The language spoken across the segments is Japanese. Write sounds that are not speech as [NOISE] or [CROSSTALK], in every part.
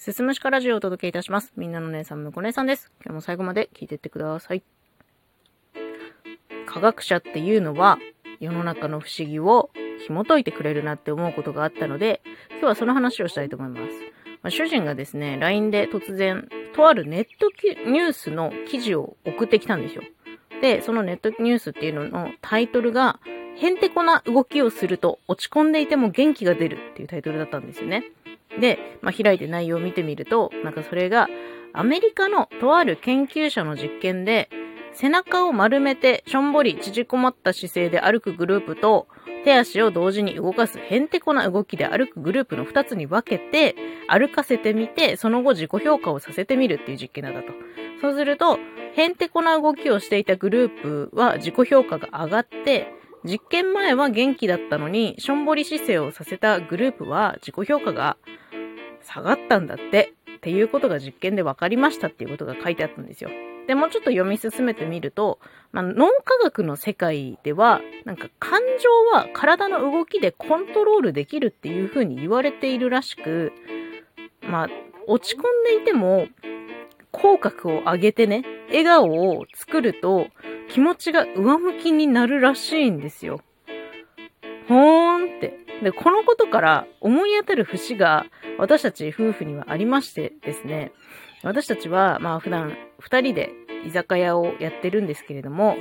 すすむしかラジオをお届けいたします。みんなの姉さん、むこ姉さんです。今日も最後まで聞いてってください。科学者っていうのは、世の中の不思議を紐解いてくれるなって思うことがあったので、今日はその話をしたいと思います。まあ、主人がですね、LINE で突然、とあるネットニュースの記事を送ってきたんですよ。で、そのネットニュースっていうののタイトルが、へんてこな動きをすると落ち込んでいても元気が出るっていうタイトルだったんですよね。で、まあ、開いて内容を見てみると、なんかそれが、アメリカのとある研究者の実験で、背中を丸めてしょんぼり縮こまった姿勢で歩くグループと、手足を同時に動かすへんてこな動きで歩くグループの2つに分けて、歩かせてみて、その後自己評価をさせてみるっていう実験なんだと。そうすると、へんてこな動きをしていたグループは自己評価が上がって、実験前は元気だったのに、しょんぼり姿勢をさせたグループは自己評価が下がったんだって、っていうことが実験で分かりましたっていうことが書いてあったんですよ。で、もうちょっと読み進めてみると、まあ、脳科学の世界では、なんか感情は体の動きでコントロールできるっていうふうに言われているらしく、まあ、落ち込んでいても、口角を上げてね、笑顔を作ると気持ちが上向きになるらしいんですよ。ほーんって。で、このことから思い当たる節が私たち夫婦にはありましてですね、私たちはまあ普段二人で居酒屋をやってるんですけれども、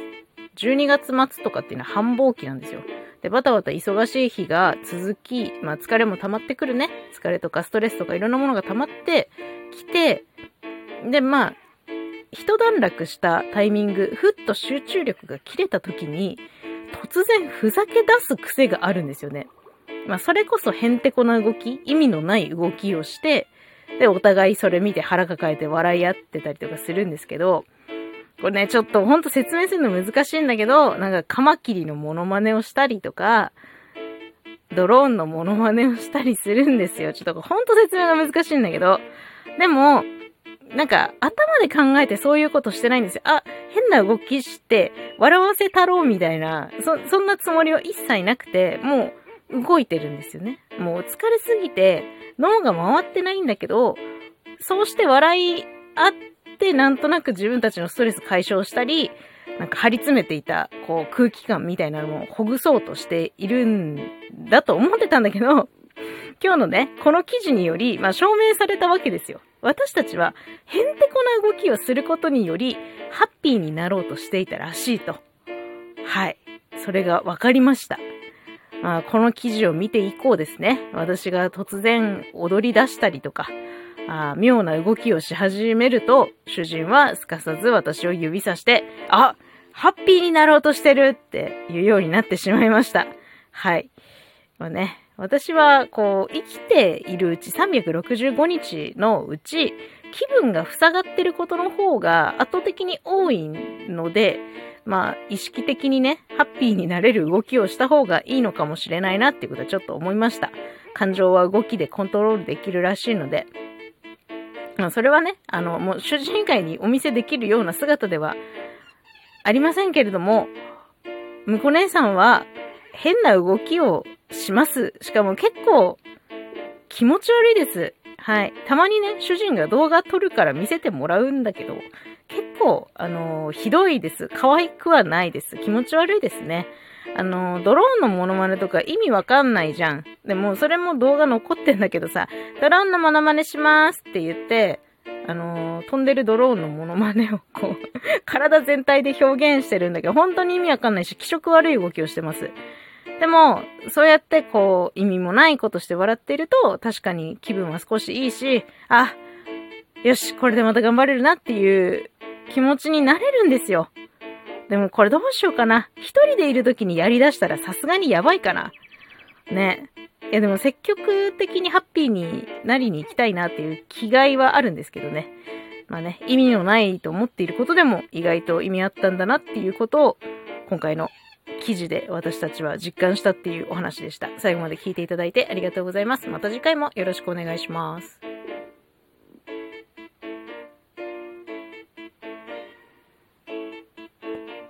12月末とかっていうのは繁忙期なんですよ。で、バタバタ忙しい日が続き、まあ疲れも溜まってくるね。疲れとかストレスとかいろんなものが溜まってきて、で、まあ、一段落したタイミング、ふっと集中力が切れた時に、突然ふざけ出す癖があるんですよね。まあ、それこそへんてこな動き、意味のない動きをして、で、お互いそれ見て腹抱えて笑い合ってたりとかするんですけど、これね、ちょっとほんと説明するの難しいんだけど、なんかカマキリのモノマネをしたりとか、ドローンのモノマネをしたりするんですよ。ちょっとほんと説明が難しいんだけど、でも、なんか、頭で考えてそういうことしてないんですよ。あ、変な動きして、笑わせたろうみたいな、そ、そんなつもりは一切なくて、もう、動いてるんですよね。もう疲れすぎて、脳が回ってないんだけど、そうして笑い合って、なんとなく自分たちのストレス解消したり、なんか張り詰めていた、こう、空気感みたいなのをほぐそうとしているんだと思ってたんだけど、今日のね、この記事により、まあ、証明されたわけですよ。私たちは、へんてこな動きをすることにより、ハッピーになろうとしていたらしいと。はい。それが分かりました。まあ、この記事を見ていこうですね。私が突然踊り出したりとか、あ妙な動きをし始めると、主人はすかさず私を指さして、あハッピーになろうとしてるっていうようになってしまいました。はい。まあね、私は、こう、生きているうち365日のうち、気分が塞がってることの方が圧倒的に多いので、まあ、意識的にね、ハッピーになれる動きをした方がいいのかもしれないなっていうことはちょっと思いました。感情は動きでコントロールできるらしいので、まあ、それはね、あの、もう主人以外にお見せできるような姿ではありませんけれども、むこ姉さんは変な動きをします。しかも結構気持ち悪いです。はい。たまにね、主人が動画撮るから見せてもらうんだけど、結構、あのー、ひどいです。可愛くはないです。気持ち悪いですね。あのー、ドローンのモノマネとか意味わかんないじゃん。でも、それも動画残ってんだけどさ、ドローンのモノマネしますって言って、あのー、飛んでるドローンのモノマネをこう [LAUGHS] 体全体で表現してるんだけど、本当に意味わかんないし、気色悪い動きをしてます。でも、そうやってこう、意味もないことして笑っていると、確かに気分は少しいいし、あ、よし、これでまた頑張れるなっていう気持ちになれるんですよ。でもこれどうしようかな。一人でいる時にやり出したらさすがにやばいかな。ね。いやでも積極的にハッピーになりに行きたいなっていう気概はあるんですけどね。まあね、意味のないと思っていることでも意外と意味あったんだなっていうことを今回の記事で私たちは実感したっていうお話でした。最後まで聞いていただいてありがとうございます。また次回もよろしくお願いします。